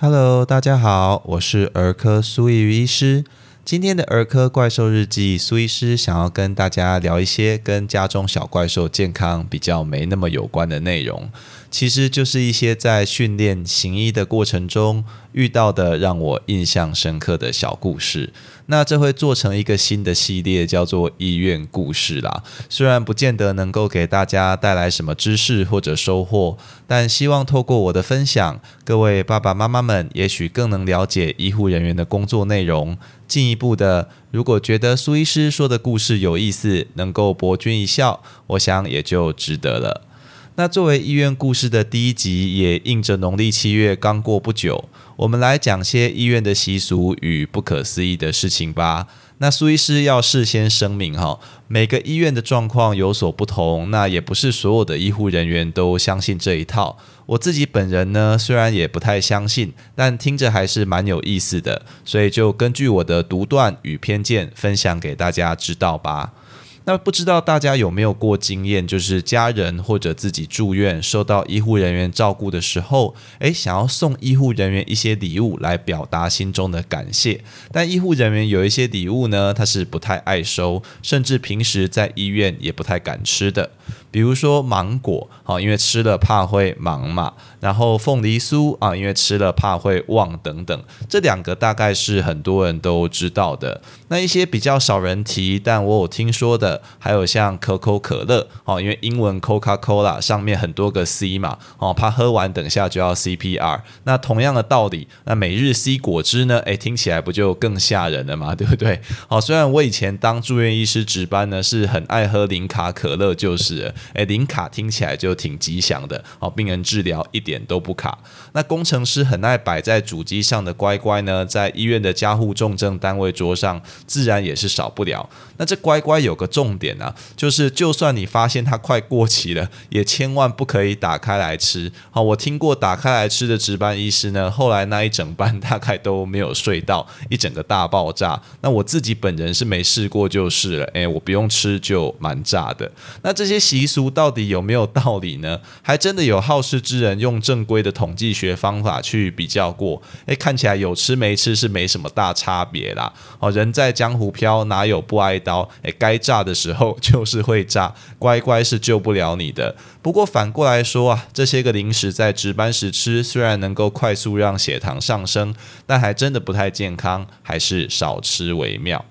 Hello，大家好，我是儿科苏怡医师。今天的儿科怪兽日记，苏医师想要跟大家聊一些跟家中小怪兽健康比较没那么有关的内容。其实就是一些在训练行医的过程中遇到的让我印象深刻的小故事。那这会做成一个新的系列，叫做医院故事啦。虽然不见得能够给大家带来什么知识或者收获，但希望透过我的分享，各位爸爸妈妈们也许更能了解医护人员的工作内容。进一步的，如果觉得苏医师说的故事有意思，能够博君一笑，我想也就值得了。那作为医院故事的第一集，也应着农历七月刚过不久，我们来讲些医院的习俗与不可思议的事情吧。那苏医师要事先声明哈，每个医院的状况有所不同，那也不是所有的医护人员都相信这一套。我自己本人呢，虽然也不太相信，但听着还是蛮有意思的，所以就根据我的独断与偏见，分享给大家知道吧。那不知道大家有没有过经验，就是家人或者自己住院，受到医护人员照顾的时候，诶，想要送医护人员一些礼物来表达心中的感谢，但医护人员有一些礼物呢，他是不太爱收，甚至平时在医院也不太敢吃的。比如说芒果，好，因为吃了怕会盲嘛；然后凤梨酥啊，因为吃了怕会忘等等。这两个大概是很多人都知道的。那一些比较少人提，但我有听说的，还有像可口可乐，哦，因为英文 Coca Cola 上面很多个 C 嘛，哦，怕喝完等下就要 CPR。那同样的道理，那每日 C 果汁呢？诶，听起来不就更吓人了吗？对不对？好，虽然我以前当住院医师值班呢，是很爱喝零卡可乐，就是。哎，零卡听起来就挺吉祥的哦，病人治疗一点都不卡。那工程师很爱摆在主机上的乖乖呢，在医院的加护重症单位桌上，自然也是少不了。那这乖乖有个重点啊，就是就算你发现它快过期了，也千万不可以打开来吃。好，我听过打开来吃的值班医师呢，后来那一整班大概都没有睡到，一整个大爆炸。那我自己本人是没试过就是了，哎，我不用吃就蛮炸的。那这些习俗到底有没有道理呢？还真的有好事之人用正规的统计学方法去比较过，诶，看起来有吃没吃是没什么大差别啦。哦，人在江湖飘，哪有不挨刀？诶，该炸的时候就是会炸，乖乖是救不了你的。不过反过来说啊，这些个零食在值班时吃，虽然能够快速让血糖上升，但还真的不太健康，还是少吃为妙。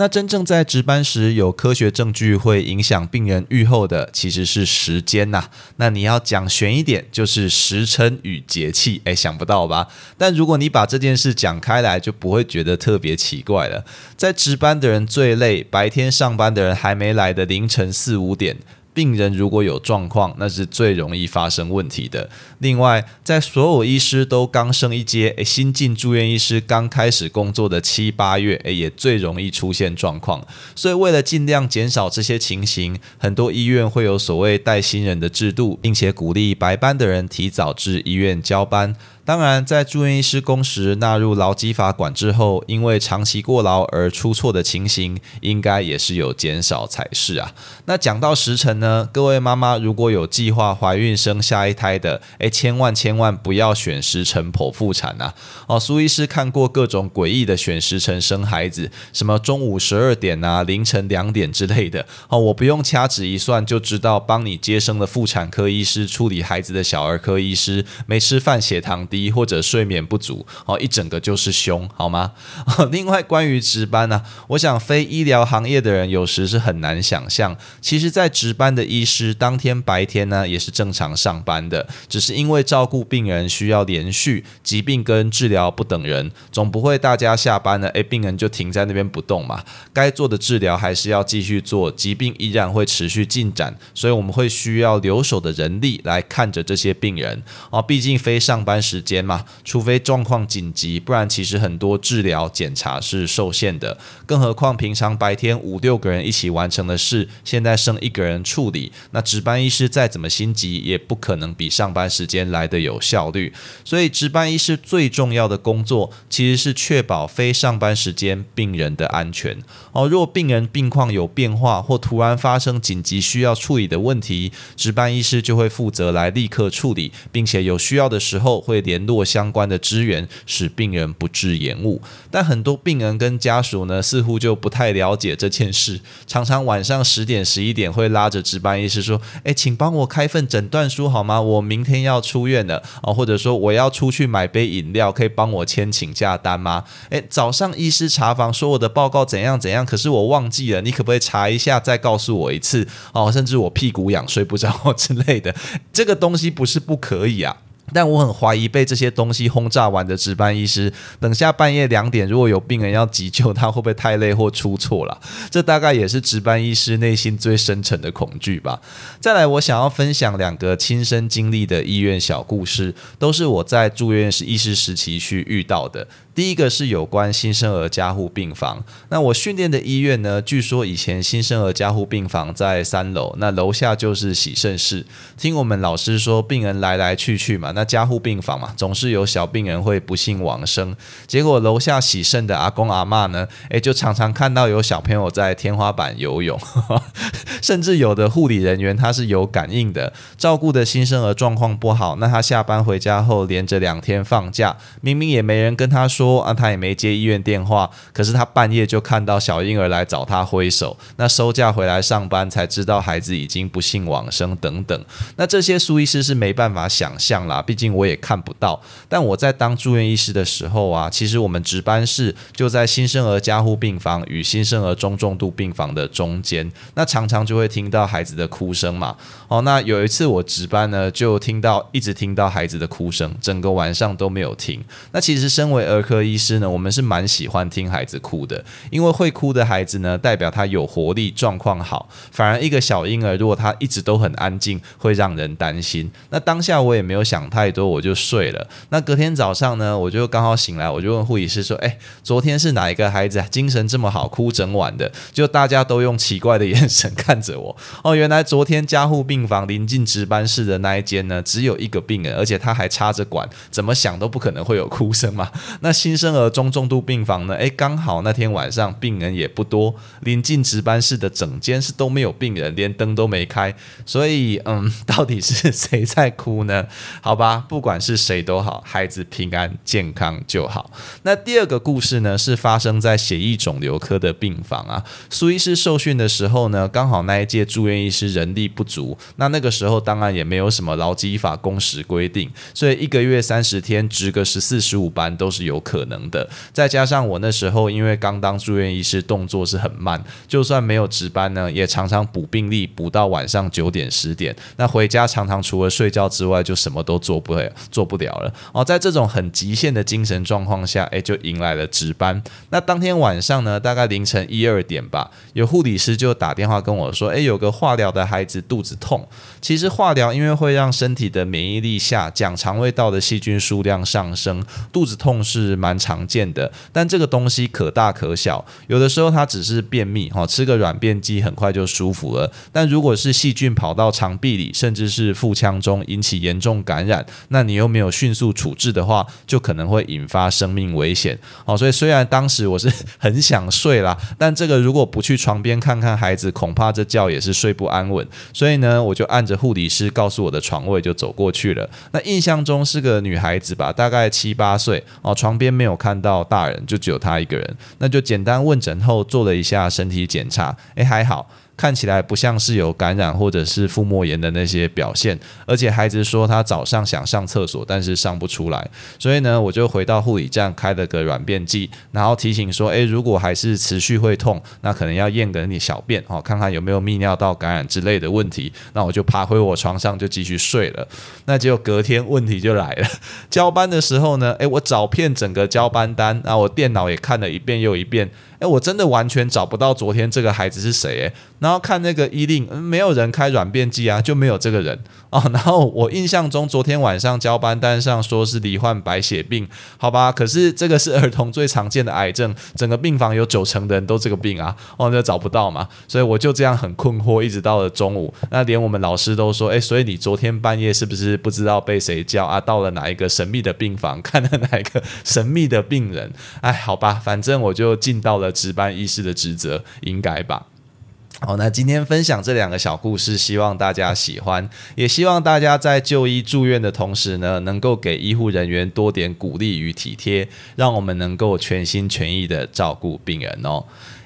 那真正在值班时有科学证据会影响病人愈后的，其实是时间呐。那你要讲悬一点，就是时辰与节气。哎，想不到吧？但如果你把这件事讲开来，就不会觉得特别奇怪了。在值班的人最累，白天上班的人还没来的凌晨四五点。病人如果有状况，那是最容易发生问题的。另外，在所有医师都刚升一阶，诶，新进住院医师刚开始工作的七八月，诶，也最容易出现状况。所以，为了尽量减少这些情形，很多医院会有所谓带新人的制度，并且鼓励白班的人提早至医院交班。当然，在住院医师工时纳入劳基法管制后，因为长期过劳而出错的情形，应该也是有减少才是啊。那讲到时辰呢，各位妈妈如果有计划怀孕生下一胎的，诶，千万千万不要选时辰剖腹产啊！哦，苏医师看过各种诡异的选时辰生孩子，什么中午十二点啊、凌晨两点之类的。哦，我不用掐指一算就知道，帮你接生的妇产科医师处理孩子的小儿科医师没吃饭，血糖低。或者睡眠不足，哦，一整个就是凶，好吗？另外，关于值班呢，我想非医疗行业的人有时是很难想象，其实，在值班的医师当天白天呢也是正常上班的，只是因为照顾病人需要连续，疾病跟治疗不等人，总不会大家下班了，诶，病人就停在那边不动嘛，该做的治疗还是要继续做，疾病依然会持续进展，所以我们会需要留守的人力来看着这些病人，哦，毕竟非上班时。间嘛，除非状况紧急，不然其实很多治疗检查是受限的。更何况平常白天五六个人一起完成的事，现在剩一个人处理，那值班医师再怎么心急，也不可能比上班时间来的有效率。所以值班医师最重要的工作，其实是确保非上班时间病人的安全。哦，若病人病况有变化，或突然发生紧急需要处理的问题，值班医师就会负责来立刻处理，并且有需要的时候会连。联络相关的资源，使病人不致延误。但很多病人跟家属呢，似乎就不太了解这件事，常常晚上十点、十一点会拉着值班医师说：“哎，请帮我开份诊断书好吗？我明天要出院了啊，或者说我要出去买杯饮料，可以帮我签请假单吗？哎，早上医师查房说我的报告怎样怎样，可是我忘记了，你可不可以查一下，再告诉我一次？哦，甚至我屁股痒睡不着 之类的，这个东西不是不可以啊。”但我很怀疑被这些东西轰炸完的值班医师，等下半夜两点如果有病人要急救，他会不会太累或出错了？这大概也是值班医师内心最深沉的恐惧吧。再来，我想要分享两个亲身经历的医院小故事，都是我在住院时医师时期去遇到的。第一个是有关新生儿加护病房。那我训练的医院呢？据说以前新生儿加护病房在三楼，那楼下就是洗肾室。听我们老师说，病人来来去去嘛，那加护病房嘛，总是有小病人会不幸往生。结果楼下洗肾的阿公阿妈呢，诶，就常常看到有小朋友在天花板游泳，甚至有的护理人员他是有感应的，照顾的新生儿状况不好，那他下班回家后连着两天放假，明明也没人跟他说。说啊，他也没接医院电话，可是他半夜就看到小婴儿来找他挥手，那收假回来上班才知道孩子已经不幸往生等等。那这些苏医师是没办法想象啦，毕竟我也看不到。但我在当住院医师的时候啊，其实我们值班室就在新生儿加护病房与新生儿中重度病房的中间，那常常就会听到孩子的哭声嘛。哦，那有一次我值班呢，就听到一直听到孩子的哭声，整个晚上都没有停。那其实身为儿科医师呢，我们是蛮喜欢听孩子哭的，因为会哭的孩子呢，代表他有活力，状况好。反而一个小婴儿，如果他一直都很安静，会让人担心。那当下我也没有想太多，我就睡了。那隔天早上呢，我就刚好醒来，我就问护理师说：“哎，昨天是哪一个孩子精神这么好，哭整晚的？”就大家都用奇怪的眼神看着我。哦，原来昨天加护。病房临近值班室的那一间呢，只有一个病人，而且他还插着管，怎么想都不可能会有哭声嘛。那 新生儿中重度病房呢？诶，刚好那天晚上病人也不多，临近值班室的整间是都没有病人，连灯都没开，所以嗯，到底是 谁在哭呢？好吧，不管是谁都好，孩子平安健康就好。那第二个故事呢，是发生在血液肿瘤科的病房啊。苏医师受训的时候呢，刚好那一届住院医师人力不足。那那个时候当然也没有什么劳基法工时规定，所以一个月三十天值个十四十五班都是有可能的。再加上我那时候因为刚当住院医师，动作是很慢，就算没有值班呢，也常常补病历补到晚上九点十点。那回家常常除了睡觉之外，就什么都做不了，做不了了。哦，在这种很极限的精神状况下，诶，就迎来了值班。那当天晚上呢，大概凌晨一二点吧，有护理师就打电话跟我说，诶，有个化疗的孩子肚子痛。其实化疗因为会让身体的免疫力下降，肠胃道的细菌数量上升，肚子痛是蛮常见的。但这个东西可大可小，有的时候它只是便秘，哈，吃个软便剂很快就舒服了。但如果是细菌跑到肠壁里，甚至是腹腔中引起严重感染，那你又没有迅速处置的话，就可能会引发生命危险。哦，所以虽然当时我是很想睡啦，但这个如果不去床边看看孩子，恐怕这觉也是睡不安稳。所以呢，我就按。着护理师告诉我的床位就走过去了。那印象中是个女孩子吧，大概七八岁哦。床边没有看到大人，就只有他一个人。那就简单问诊后做了一下身体检查，哎，还好。看起来不像是有感染或者是腹膜炎的那些表现，而且孩子说他早上想上厕所，但是上不出来，所以呢，我就回到护理站开了个软便剂，然后提醒说，诶，如果还是持续会痛，那可能要验个你小便哦，看看有没有泌尿道感染之类的问题。那我就爬回我床上就继续睡了。那结果隔天问题就来了，交班的时候呢，诶，我找遍整个交班单，啊我电脑也看了一遍又一遍。哎，我真的完全找不到昨天这个孩子是谁哎，然后看那个医令，没有人开软便剂啊，就没有这个人哦。然后我印象中昨天晚上交班单上说是罹患白血病，好吧，可是这个是儿童最常见的癌症，整个病房有九成的人都这个病啊，哦，那找不到嘛，所以我就这样很困惑，一直到了中午，那连我们老师都说，哎，所以你昨天半夜是不是不知道被谁叫啊？到了哪一个神秘的病房，看了哪一个神秘的病人？哎，好吧，反正我就尽到了。值班医师的职责应该吧。好，那今天分享这两个小故事，希望大家喜欢，也希望大家在就医住院的同时呢，能够给医护人员多点鼓励与体贴，让我们能够全心全意的照顾病人哦。